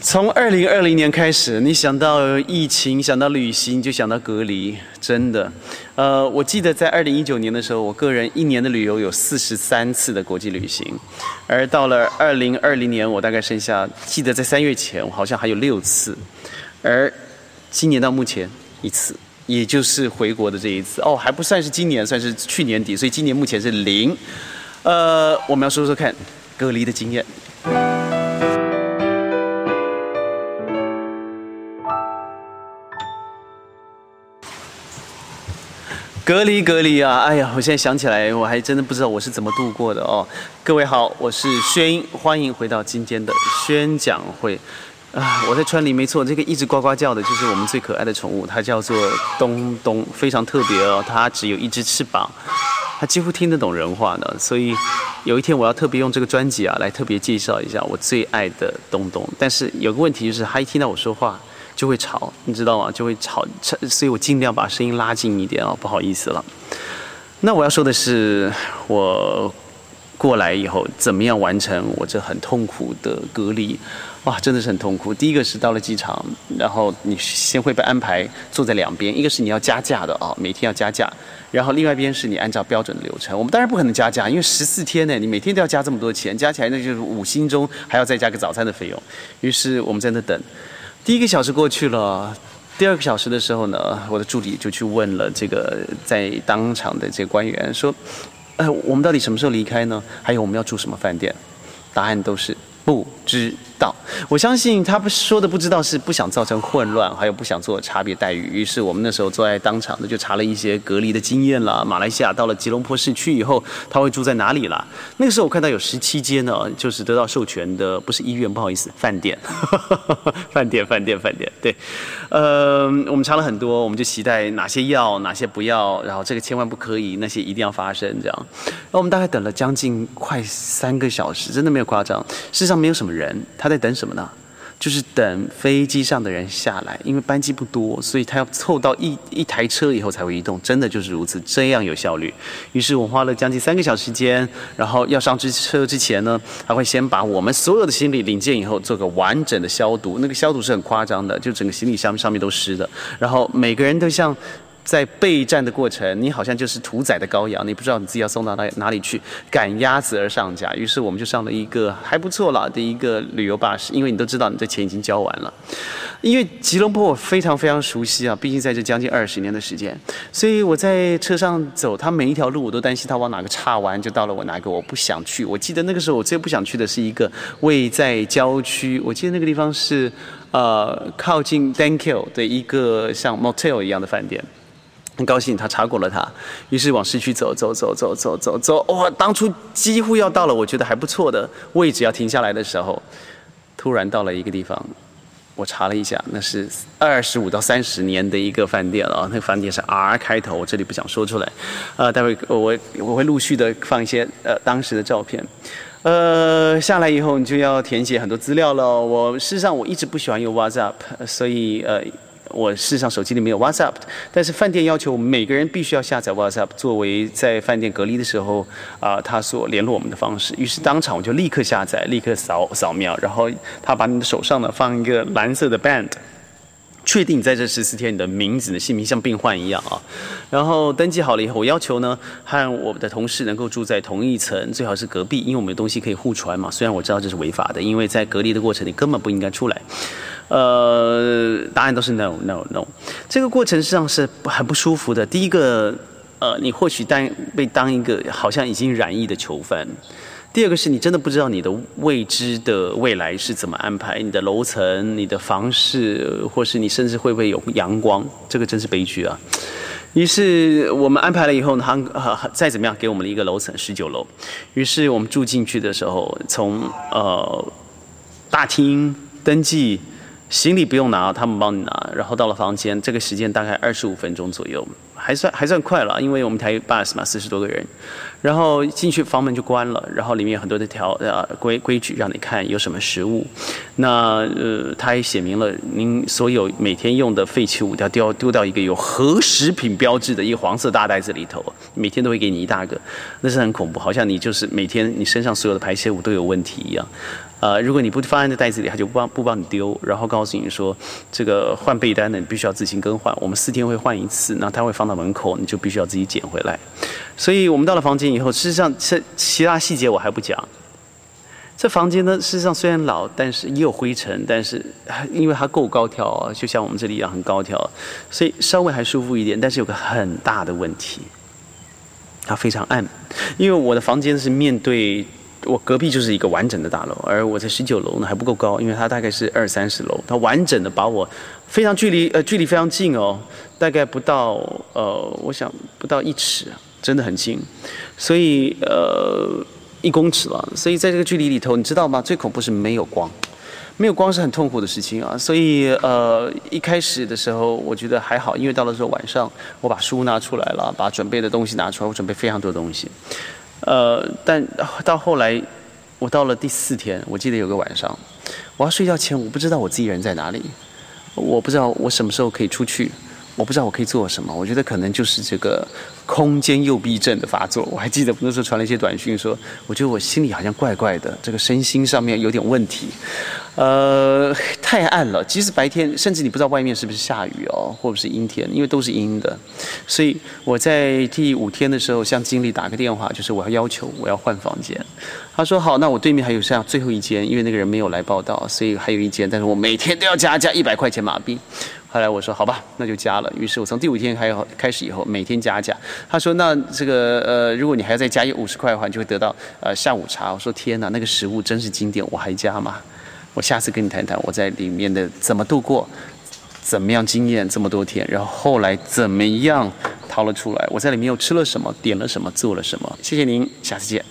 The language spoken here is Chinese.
从二零二零年开始，你想到疫情，想到旅行，就想到隔离，真的。呃，我记得在二零一九年的时候，我个人一年的旅游有四十三次的国际旅行，而到了二零二零年，我大概剩下，记得在三月前，我好像还有六次，而今年到目前一次，也就是回国的这一次。哦，还不算是今年，算是去年底，所以今年目前是零。呃，我们要说说看隔离的经验。隔离隔离啊！哎呀，我现在想起来，我还真的不知道我是怎么度过的哦。各位好，我是轩，欢迎回到今天的宣讲会。啊，我在川里，没错，这个一直呱呱叫的就是我们最可爱的宠物，它叫做东东，非常特别哦。它只有一只翅膀，它几乎听得懂人话呢。所以有一天我要特别用这个专辑啊，来特别介绍一下我最爱的东东。但是有个问题就是，它一听到我说话。就会吵，你知道吗？就会吵，所以我尽量把声音拉近一点啊，不好意思了。那我要说的是，我过来以后怎么样完成我这很痛苦的隔离？哇，真的是很痛苦。第一个是到了机场，然后你先会被安排坐在两边，一个是你要加价的啊，每天要加价，然后另外一边是你按照标准的流程。我们当然不可能加价，因为十四天呢，你每天都要加这么多钱，加起来那就是五星中还要再加个早餐的费用。于是我们在那等。第一个小时过去了，第二个小时的时候呢，我的助理就去问了这个在当场的这个官员，说：“呃，我们到底什么时候离开呢？还有我们要住什么饭店？”答案都是不知。我相信他不说的不知道是不想造成混乱，还有不想做差别待遇。于是我们那时候坐在当场的就查了一些隔离的经验了。马来西亚到了吉隆坡市区以后，他会住在哪里啦？那个时候我看到有十七间呢，就是得到授权的，不是医院，不好意思，饭店，饭店，饭店，饭店。对，呃，我们查了很多，我们就期待哪些要，哪些不要，然后这个千万不可以，那些一定要发生这样。那我们大概等了将近快三个小时，真的没有夸张。事实上没有什么人，他。在等什么呢？就是等飞机上的人下来，因为班机不多，所以他要凑到一一台车以后才会移动。真的就是如此，这样有效率。于是我花了将近三个小时间，然后要上之车之前呢，他会先把我们所有的行李领件以后做个完整的消毒。那个消毒是很夸张的，就整个行李箱上面都湿的。然后每个人都像。在备战的过程，你好像就是屠宰的羔羊，你不知道你自己要送到哪哪里去，赶鸭子而上架。于是我们就上了一个还不错了的一个旅游巴士，因为你都知道你的钱已经交完了。因为吉隆坡我非常非常熟悉啊，毕竟在这将近二十年的时间，所以我在车上走，它每一条路我都担心他往哪个岔弯就到了我哪个我不想去。我记得那个时候我最不想去的是一个位在郊区，我记得那个地方是呃靠近 d a n k i l 的一个像 motel 一样的饭店。很高兴他查过了他，于是往市区走走走走走走走。哇，当初几乎要到了，我觉得还不错的位置要停下来的时候，突然到了一个地方，我查了一下，那是二十五到三十年的一个饭店啊，那个饭店是 R 开头，我这里不想说出来。呃，待会我我会陆续的放一些呃当时的照片。呃，下来以后你就要填写很多资料了。我事实上我一直不喜欢用 WhatsApp，所以呃。我事实上手机里没有 WhatsApp，但是饭店要求每个人必须要下载 WhatsApp 作为在饭店隔离的时候啊，他所联络我们的方式。于是当场我就立刻下载，立刻扫扫描，然后他把你的手上呢放一个蓝色的 band，确定在这十四天你的名字的姓名像病患一样啊。然后登记好了以后，我要求呢和我的同事能够住在同一层，最好是隔壁，因为我们的东西可以互传嘛。虽然我知道这是违法的，因为在隔离的过程你根本不应该出来。呃，答案都是 no no no。这个过程实际上是很不舒服的。第一个，呃，你或许当被当一个好像已经染疫的囚犯；第二个是你真的不知道你的未知的未来是怎么安排，你的楼层、你的房室，或是你甚至会不会有阳光，这个真是悲剧啊！于是我们安排了以后呢，他再怎么样给我们了一个楼层十九楼。于是我们住进去的时候，从呃大厅登记。行李不用拿，他们帮你拿。然后到了房间，这个时间大概二十五分钟左右，还算还算快了，因为我们台 bus 嘛，四十多个人。然后进去房门就关了，然后里面有很多的条呃规规矩让你看有什么食物。那呃，他也写明了，您所有每天用的废弃物要丢丢到一个有核食品标志的一个黄色大袋子里头，每天都会给你一大个，那是很恐怖，好像你就是每天你身上所有的排泄物都有问题一样。呃，如果你不放在那袋子里，他就不帮不帮你丢，然后告诉你说，这个换被单呢，你必须要自行更换，我们四天会换一次，然后他会放到门口，你就必须要自己捡回来。所以我们到了房间以后，事实上，这其他细节我还不讲。这房间呢，事实上虽然老，但是也有灰尘，但是因为它够高挑，就像我们这里一样很高挑，所以稍微还舒服一点。但是有个很大的问题，它非常暗，因为我的房间是面对我隔壁就是一个完整的大楼，而我在十九楼呢还不够高，因为它大概是二三十楼，它完整的把我非常距离呃距离非常近哦，大概不到呃我想不到一尺，真的很近，所以呃。一公尺了，所以在这个距离里头，你知道吗？最恐怖是没有光，没有光是很痛苦的事情啊。所以呃，一开始的时候我觉得还好，因为到了时候晚上，我把书拿出来了，把准备的东西拿出来，我准备非常多东西。呃，但到后来，我到了第四天，我记得有个晚上，我要睡觉前，我不知道我自己人在哪里，我不知道我什么时候可以出去。我不知道我可以做什么，我觉得可能就是这个空间诱逼症的发作。我还记得那时候传了一些短讯，说我觉得我心里好像怪怪的，这个身心上面有点问题。呃，太暗了，即使白天，甚至你不知道外面是不是下雨哦，或者是阴天，因为都是阴的。所以我在第五天的时候向经理打个电话，就是我要要求我要换房间。他说好，那我对面还有剩下最后一间，因为那个人没有来报道，所以还有一间，但是我每天都要加加一百块钱马币。后来我说好吧，那就加了。于是我从第五天开开始以后，每天加价。他说那这个呃，如果你还要再加一五十块的话，你就会得到呃下午茶。我说天哪，那个食物真是经典，我还加吗？我下次跟你谈谈我在里面的怎么度过，怎么样经验这么多天，然后后来怎么样逃了出来。我在里面又吃了什么，点了什么，做了什么。谢谢您，下次见。